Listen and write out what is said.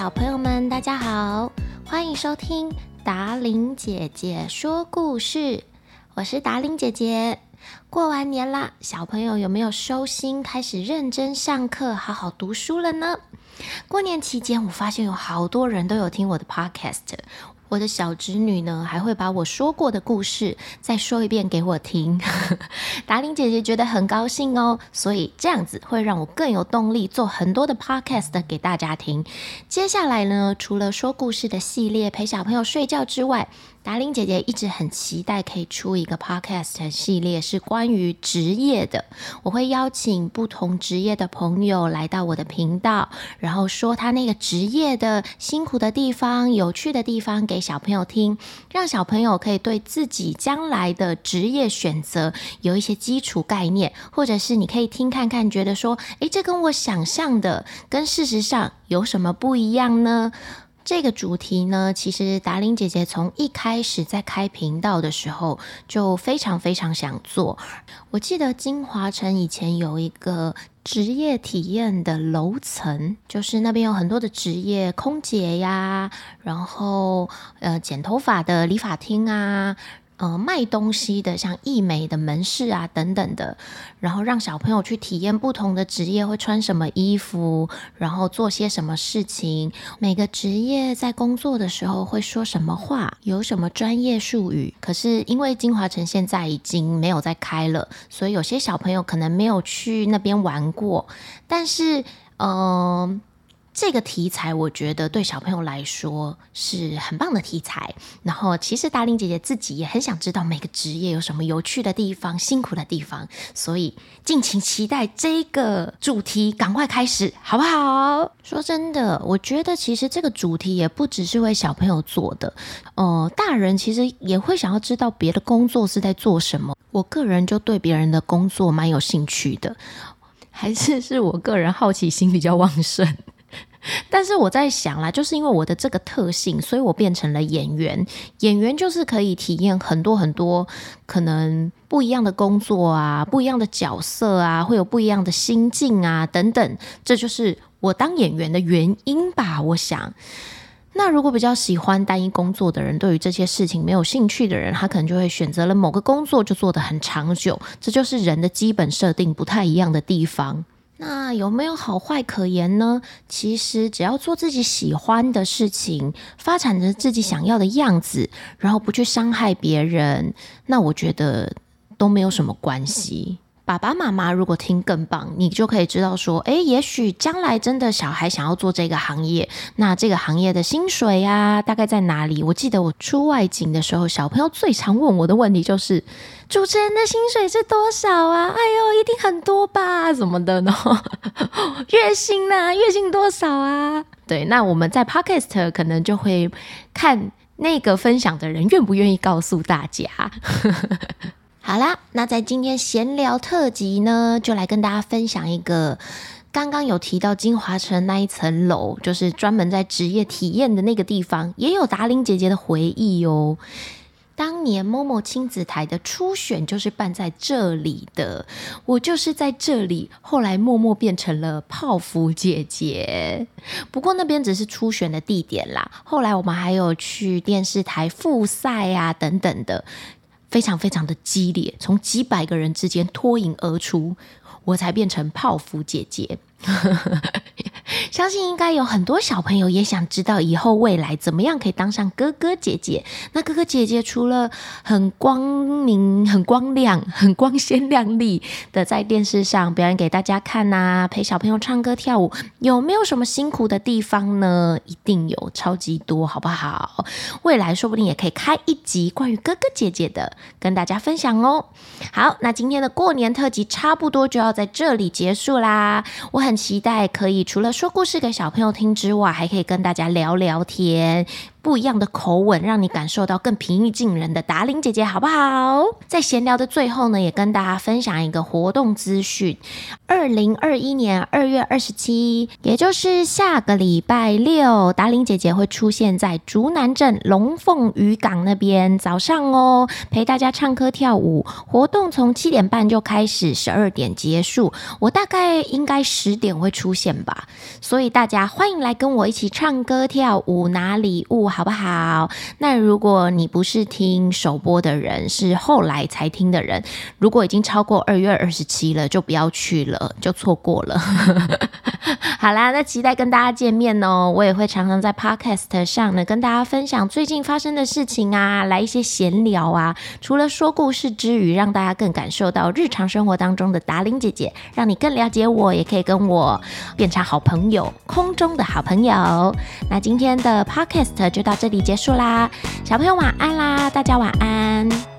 小朋友们，大家好，欢迎收听达玲姐姐说故事。我是达玲姐姐。过完年啦，小朋友有没有收心，开始认真上课，好好读书了呢？过年期间，我发现有好多人都有听我的 podcast。我的小侄女呢，还会把我说过的故事再说一遍给我听。达玲姐姐觉得很高兴哦，所以这样子会让我更有动力做很多的 podcast 给大家听。接下来呢，除了说故事的系列陪小朋友睡觉之外，达玲姐姐一直很期待可以出一个 podcast 系列，是关于职业的。我会邀请不同职业的朋友来到我的频道，然后说他那个职业的辛苦的地方、有趣的地方给小朋友听，让小朋友可以对自己将来的职业选择有一些基础概念，或者是你可以听看看，觉得说，诶，这跟我想象的跟事实上有什么不一样呢？这个主题呢，其实达玲姐姐从一开始在开频道的时候就非常非常想做。我记得金华城以前有一个职业体验的楼层，就是那边有很多的职业，空姐呀，然后呃剪头发的理发厅啊。呃，卖东西的，像艺美的门市啊，等等的，然后让小朋友去体验不同的职业会穿什么衣服，然后做些什么事情，每个职业在工作的时候会说什么话，有什么专业术语。可是因为金华城现在已经没有再开了，所以有些小朋友可能没有去那边玩过，但是，嗯、这个题材我觉得对小朋友来说是很棒的题材。然后，其实达令姐姐自己也很想知道每个职业有什么有趣的地方、辛苦的地方，所以敬请期待这个主题，赶快开始，好不好？说真的，我觉得其实这个主题也不只是为小朋友做的，呃，大人其实也会想要知道别的工作是在做什么。我个人就对别人的工作蛮有兴趣的，还是是我个人好奇心比较旺盛。但是我在想啦，就是因为我的这个特性，所以我变成了演员。演员就是可以体验很多很多可能不一样的工作啊，不一样的角色啊，会有不一样的心境啊，等等。这就是我当演员的原因吧。我想，那如果比较喜欢单一工作的人，对于这些事情没有兴趣的人，他可能就会选择了某个工作就做得很长久。这就是人的基本设定不太一样的地方。那有没有好坏可言呢？其实只要做自己喜欢的事情，发展着自己想要的样子，然后不去伤害别人，那我觉得都没有什么关系。爸爸妈妈如果听更棒，你就可以知道说，诶，也许将来真的小孩想要做这个行业，那这个行业的薪水呀，大概在哪里？我记得我出外景的时候，小朋友最常问我的问题就是，主持人的薪水是多少啊？哎呦，一定很多吧？什么的呢？月薪呢？月薪多少啊？对，那我们在 Podcast 可能就会看那个分享的人愿不愿意告诉大家。好啦，那在今天闲聊特辑呢，就来跟大家分享一个刚刚有提到金华城那一层楼，就是专门在职业体验的那个地方，也有达玲姐姐的回忆哦。当年 MOMO 亲子台的初选就是办在这里的，我就是在这里，后来默默变成了泡芙姐姐。不过那边只是初选的地点啦，后来我们还有去电视台复赛啊等等的。非常非常的激烈，从几百个人之间脱颖而出，我才变成泡芙姐姐。相信应该有很多小朋友也想知道以后未来怎么样可以当上哥哥姐姐。那哥哥姐姐除了很光明、很光亮、很光鲜亮丽的在电视上表演给大家看呐、陪小朋友唱歌跳舞，有没有什么辛苦的地方呢？一定有，超级多，好不好？未来说不定也可以开一集关于哥哥姐姐的，跟大家分享哦。好，那今天的过年特辑差不多就要在这里结束啦。我很。期待可以除了说故故事给小朋友听之外，还可以跟大家聊聊天。不一样的口吻，让你感受到更平易近人的达玲姐姐，好不好？在闲聊的最后呢，也跟大家分享一个活动资讯：二零二一年二月二十七，也就是下个礼拜六，达玲姐姐会出现在竹南镇龙凤渔港那边，早上哦，陪大家唱歌跳舞。活动从七点半就开始，十二点结束。我大概应该十点会出现吧，所以大家欢迎来跟我一起唱歌跳舞，拿礼物。好不好？那如果你不是听首播的人，是后来才听的人，如果已经超过二月二十七了，就不要去了，就错过了。好啦，那期待跟大家见面哦。我也会常常在 Podcast 上呢，跟大家分享最近发生的事情啊，来一些闲聊啊。除了说故事之余，让大家更感受到日常生活当中的达玲姐姐，让你更了解我，也可以跟我变成好朋友，空中的好朋友。那今天的 Podcast 就。就到这里结束啦，小朋友晚安啦，大家晚安。